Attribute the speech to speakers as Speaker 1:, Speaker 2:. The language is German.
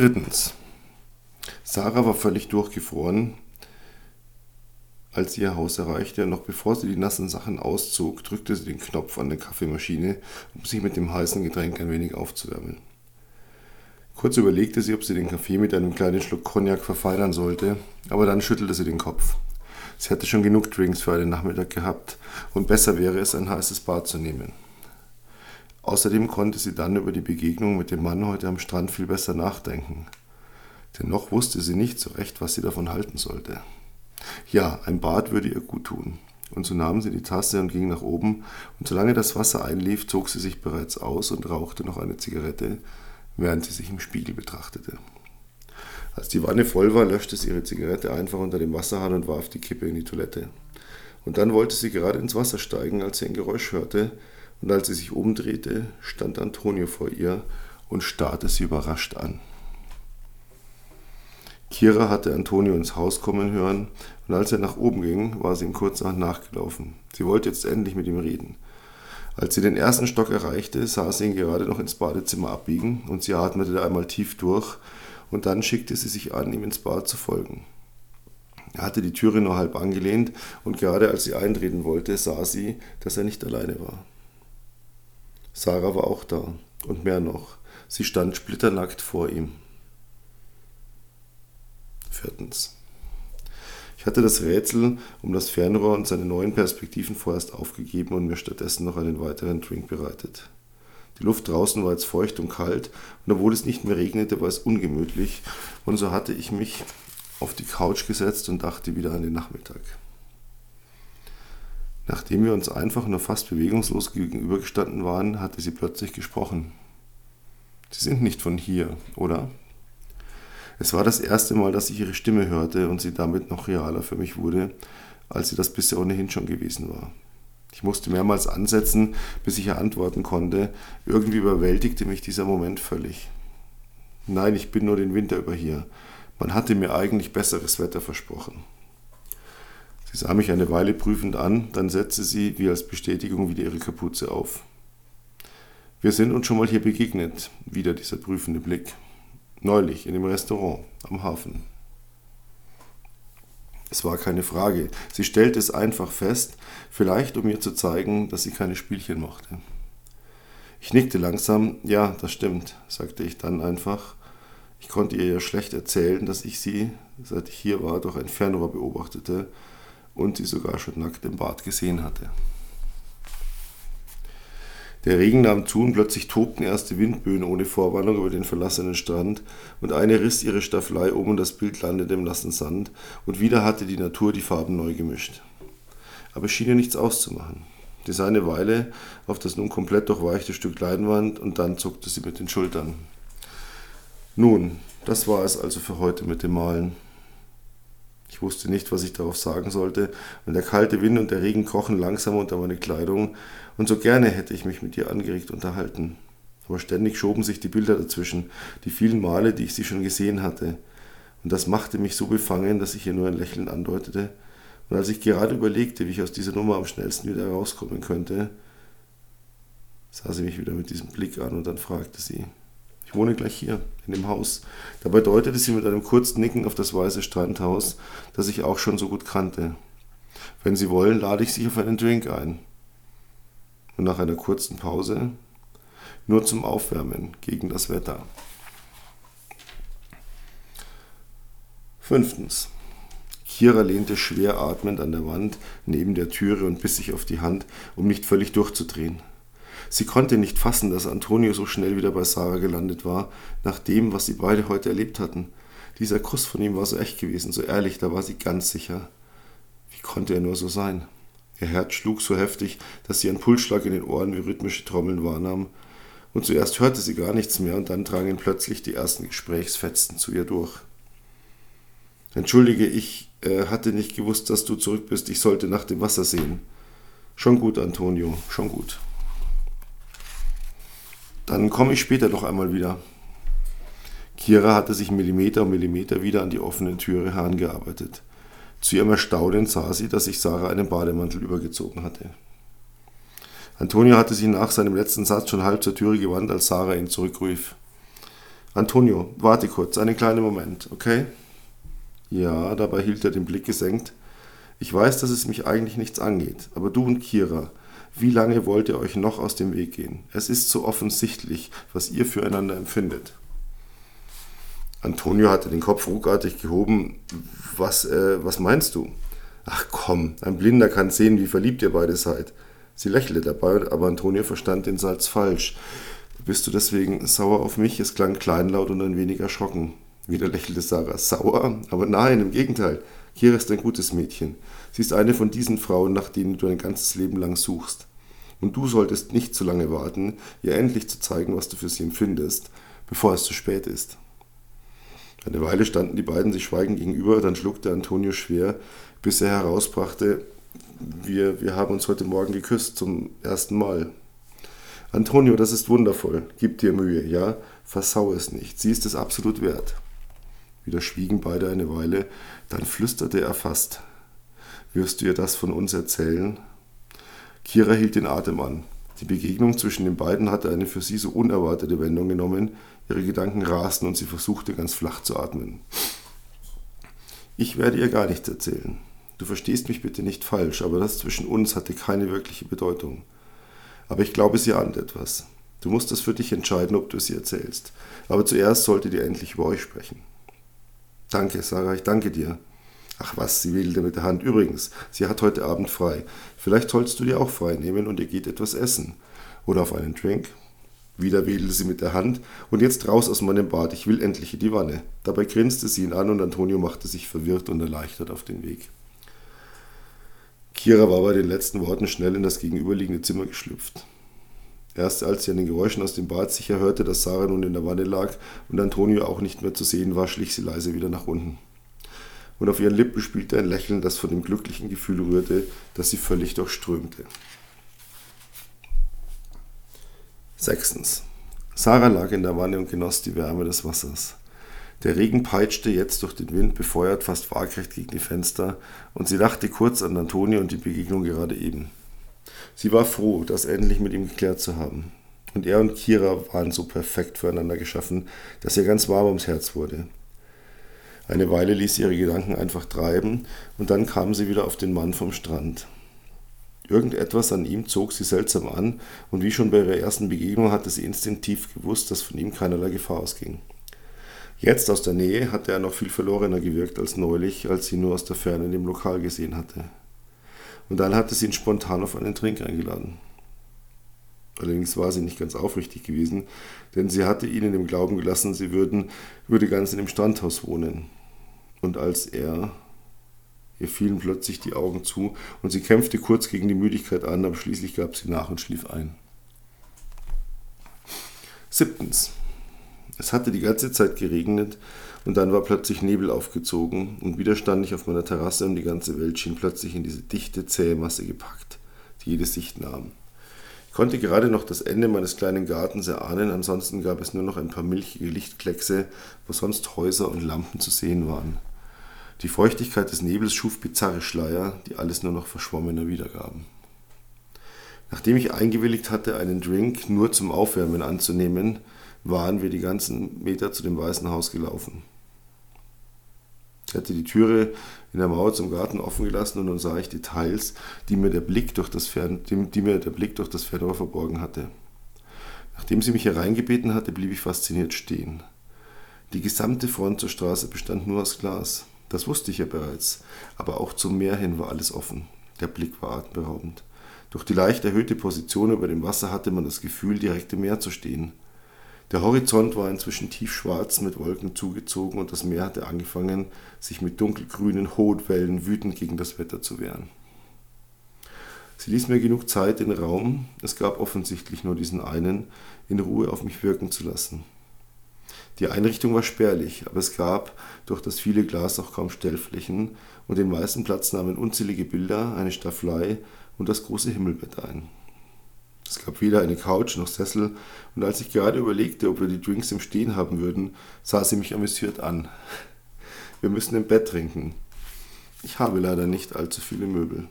Speaker 1: Drittens. Sarah war völlig durchgefroren, als sie ihr Haus erreichte, und noch bevor sie die nassen Sachen auszog, drückte sie den Knopf an der Kaffeemaschine, um sich mit dem heißen Getränk ein wenig aufzuwärmen. Kurz überlegte sie, ob sie den Kaffee mit einem kleinen Schluck Cognac verfeinern sollte, aber dann schüttelte sie den Kopf. Sie hatte schon genug Drinks für einen Nachmittag gehabt, und besser wäre es, ein heißes Bad zu nehmen. Außerdem konnte sie dann über die Begegnung mit dem Mann heute am Strand viel besser nachdenken. Dennoch wusste sie nicht so recht, was sie davon halten sollte. Ja, ein Bad würde ihr gut tun. Und so nahm sie die Tasse und ging nach oben, und solange das Wasser einlief, zog sie sich bereits aus und rauchte noch eine Zigarette, während sie sich im Spiegel betrachtete. Als die Wanne voll war, löschte sie ihre Zigarette einfach unter dem Wasserhahn und warf die Kippe in die Toilette. Und dann wollte sie gerade ins Wasser steigen, als sie ein Geräusch hörte, und als sie sich umdrehte, stand Antonio vor ihr und starrte sie überrascht an. Kira hatte Antonio ins Haus kommen hören und als er nach oben ging, war sie ihm kurzerhand nachgelaufen. Sie wollte jetzt endlich mit ihm reden. Als sie den ersten Stock erreichte, sah sie ihn gerade noch ins Badezimmer abbiegen und sie atmete einmal tief durch und dann schickte sie sich an, ihm ins Bad zu folgen. Er hatte die Türe nur halb angelehnt und gerade als sie eintreten wollte, sah sie, dass er nicht alleine war. Sarah war auch da und mehr noch, sie stand splitternackt vor ihm. Viertens. Ich hatte das Rätsel um das Fernrohr und seine neuen Perspektiven vorerst aufgegeben und mir stattdessen noch einen weiteren Drink bereitet. Die Luft draußen war jetzt feucht und kalt, und obwohl es nicht mehr regnete, war es ungemütlich, und so hatte ich mich auf die Couch gesetzt und dachte wieder an den Nachmittag. Nachdem wir uns einfach nur fast bewegungslos gegenübergestanden waren, hatte sie plötzlich gesprochen. Sie sind nicht von hier, oder? Es war das erste Mal, dass ich ihre Stimme hörte und sie damit noch realer für mich wurde, als sie das bisher ohnehin schon gewesen war. Ich musste mehrmals ansetzen, bis ich ihr antworten konnte. Irgendwie überwältigte mich dieser Moment völlig. Nein, ich bin nur den Winter über hier. Man hatte mir eigentlich besseres Wetter versprochen. Sie sah mich eine Weile prüfend an, dann setzte sie wie als Bestätigung wieder ihre Kapuze auf. Wir sind uns schon mal hier begegnet, wieder dieser prüfende Blick. Neulich in dem Restaurant am Hafen. Es war keine Frage. Sie stellte es einfach fest, vielleicht um mir zu zeigen, dass sie keine Spielchen mochte. Ich nickte langsam. Ja, das stimmt, sagte ich dann einfach. Ich konnte ihr ja schlecht erzählen, dass ich sie, seit ich hier war, durch ein Fernrohr beobachtete und sie sogar schon nackt im Bad gesehen hatte. Der Regen nahm zu und plötzlich tobten erste Windböen ohne Vorwarnung über den verlassenen Strand, und eine riss ihre Staffelei um und das Bild landete im nassen Sand, und wieder hatte die Natur die Farben neu gemischt. Aber es schien ihr nichts auszumachen. Sie sah eine Weile auf das nun komplett durchweichte Stück Leinwand und dann zuckte sie mit den Schultern. Nun, das war es also für heute mit dem Malen. Ich wusste nicht, was ich darauf sagen sollte, und der kalte Wind und der Regen krochen langsam unter meine Kleidung, und so gerne hätte ich mich mit ihr angeregt unterhalten. Aber ständig schoben sich die Bilder dazwischen, die vielen Male, die ich sie schon gesehen hatte. Und das machte mich so befangen, dass ich ihr nur ein Lächeln andeutete. Und als ich gerade überlegte, wie ich aus dieser Nummer am schnellsten wieder herauskommen könnte, sah sie mich wieder mit diesem Blick an und dann fragte sie, ich wohne gleich hier, in dem Haus. Dabei deutete sie mit einem kurzen Nicken auf das weiße Strandhaus, das ich auch schon so gut kannte. Wenn Sie wollen, lade ich Sie auf einen Drink ein und nach einer kurzen Pause nur zum Aufwärmen gegen das Wetter. Fünftens. Kira lehnte schwer atmend an der Wand neben der Türe und biss sich auf die Hand, um nicht völlig durchzudrehen. Sie konnte nicht fassen, dass Antonio so schnell wieder bei Sarah gelandet war, nach dem, was sie beide heute erlebt hatten. Dieser Kuss von ihm war so echt gewesen, so ehrlich, da war sie ganz sicher. Wie konnte er nur so sein? Ihr Herz schlug so heftig, dass sie einen Pulsschlag in den Ohren wie rhythmische Trommeln wahrnahm. Und zuerst hörte sie gar nichts mehr und dann drangen plötzlich die ersten Gesprächsfetzen zu ihr durch. Entschuldige, ich äh, hatte nicht gewusst, dass du zurück bist. Ich sollte nach dem Wasser sehen. Schon gut, Antonio, schon gut. Dann komme ich später noch einmal wieder. Kira hatte sich Millimeter um Millimeter wieder an die offene Türe herangearbeitet. Zu ihrem Erstaunen sah sie, dass sich Sarah einen Bademantel übergezogen hatte. Antonio hatte sich nach seinem letzten Satz schon halb zur Türe gewandt, als Sarah ihn zurückrief. Antonio, warte kurz, einen kleinen Moment, okay? Ja, dabei hielt er den Blick gesenkt. Ich weiß, dass es mich eigentlich nichts angeht, aber du und Kira, wie lange wollt ihr euch noch aus dem Weg gehen? Es ist so offensichtlich, was ihr füreinander empfindet. Antonio hatte den Kopf ruckartig gehoben. Was, äh, was meinst du? Ach komm, ein Blinder kann sehen, wie verliebt ihr beide seid. Sie lächelte dabei, aber Antonio verstand den Satz falsch. Bist du deswegen sauer auf mich? Es klang kleinlaut und ein wenig erschrocken. Wieder lächelte Sarah. Sauer? Aber nein, im Gegenteil. Kira ist ein gutes Mädchen. Sie ist eine von diesen Frauen, nach denen du ein ganzes Leben lang suchst. Und du solltest nicht zu lange warten, ihr endlich zu zeigen, was du für sie empfindest, bevor es zu spät ist. Eine Weile standen die beiden sich schweigend gegenüber, dann schluckte Antonio schwer, bis er herausbrachte, wir, wir haben uns heute Morgen geküsst zum ersten Mal. Antonio, das ist wundervoll. Gib dir Mühe, ja? Versau es nicht. Sie ist es absolut wert. Wieder schwiegen beide eine Weile, dann flüsterte er fast. Wirst du ihr das von uns erzählen? Kira hielt den Atem an. Die Begegnung zwischen den beiden hatte eine für sie so unerwartete Wendung genommen. Ihre Gedanken rasten und sie versuchte ganz flach zu atmen. Ich werde ihr gar nichts erzählen. Du verstehst mich bitte nicht falsch, aber das zwischen uns hatte keine wirkliche Bedeutung. Aber ich glaube, sie ahnt etwas. Du musst es für dich entscheiden, ob du es ihr erzählst. Aber zuerst solltet ihr endlich über euch sprechen. Danke, Sarah, ich danke dir. Ach was, sie wedelte mit der Hand. Übrigens, sie hat heute Abend frei. Vielleicht sollst du dir auch frei nehmen und ihr geht etwas essen. Oder auf einen Drink. Wieder wedelte sie mit der Hand. Und jetzt raus aus meinem Bad, ich will endlich in die Wanne. Dabei grinste sie ihn an und Antonio machte sich verwirrt und erleichtert auf den Weg. Kira war bei den letzten Worten schnell in das gegenüberliegende Zimmer geschlüpft. Erst als sie an den Geräuschen aus dem Bad sicher hörte, dass Sarah nun in der Wanne lag und Antonio auch nicht mehr zu sehen war, schlich sie leise wieder nach unten. Und auf ihren Lippen spielte ein Lächeln, das von dem glücklichen Gefühl rührte, das sie völlig durchströmte. Sechstens. Sarah lag in der Wanne und genoss die Wärme des Wassers. Der Regen peitschte jetzt durch den Wind befeuert fast waagrecht gegen die Fenster, und sie dachte kurz an Antonio und die Begegnung gerade eben. Sie war froh, das endlich mit ihm geklärt zu haben. Und er und Kira waren so perfekt füreinander geschaffen, dass ihr ganz warm ums Herz wurde. Eine Weile ließ sie ihre Gedanken einfach treiben, und dann kam sie wieder auf den Mann vom Strand. Irgendetwas an ihm zog sie seltsam an, und wie schon bei ihrer ersten Begegnung hatte sie instinktiv gewusst, dass von ihm keinerlei Gefahr ausging. Jetzt aus der Nähe hatte er noch viel verlorener gewirkt als neulich, als sie nur aus der Ferne in dem Lokal gesehen hatte. Und dann hatte sie ihn spontan auf einen Trink eingeladen. Allerdings war sie nicht ganz aufrichtig gewesen, denn sie hatte ihn in dem Glauben gelassen, sie würden, würde ganz in dem Strandhaus wohnen. Und als er, ihr fielen plötzlich die Augen zu und sie kämpfte kurz gegen die Müdigkeit an, aber schließlich gab sie nach und schlief ein. Siebtens. Es hatte die ganze Zeit geregnet und dann war plötzlich Nebel aufgezogen und wieder stand ich auf meiner Terrasse und die ganze Welt schien plötzlich in diese dichte, zähe Masse gepackt, die jede Sicht nahm. Ich konnte gerade noch das Ende meines kleinen Gartens erahnen, ansonsten gab es nur noch ein paar milchige Lichtkleckse, wo sonst Häuser und Lampen zu sehen waren. Die Feuchtigkeit des Nebels schuf bizarre Schleier, die alles nur noch verschwommener wiedergaben. Nachdem ich eingewilligt hatte, einen Drink nur zum Aufwärmen anzunehmen, waren wir die ganzen Meter zu dem Weißen Haus gelaufen. Ich hatte die Türe in der Mauer zum Garten offen gelassen und dann sah ich Details, die mir der Blick durch das, Fern die mir der Blick durch das Fernrohr verborgen hatte. Nachdem sie mich hereingebeten hatte, blieb ich fasziniert stehen. Die gesamte Front zur Straße bestand nur aus Glas. Das wusste ich ja bereits, aber auch zum Meer hin war alles offen. Der Blick war atemberaubend. Durch die leicht erhöhte Position über dem Wasser hatte man das Gefühl, direkt im Meer zu stehen. Der Horizont war inzwischen tiefschwarz mit Wolken zugezogen und das Meer hatte angefangen, sich mit dunkelgrünen Hohlwellen wütend gegen das Wetter zu wehren. Sie ließ mir genug Zeit, den Raum, es gab offensichtlich nur diesen einen, in Ruhe auf mich wirken zu lassen. Die Einrichtung war spärlich, aber es gab durch das viele Glas auch kaum Stellflächen und den meisten Platz nahmen unzählige Bilder, eine Staffelei und das große Himmelbett ein. Es gab weder eine Couch noch Sessel, und als ich gerade überlegte, ob wir die Drinks im Stehen haben würden, sah sie mich amüsiert an. Wir müssen im Bett trinken. Ich habe leider nicht allzu viele Möbel.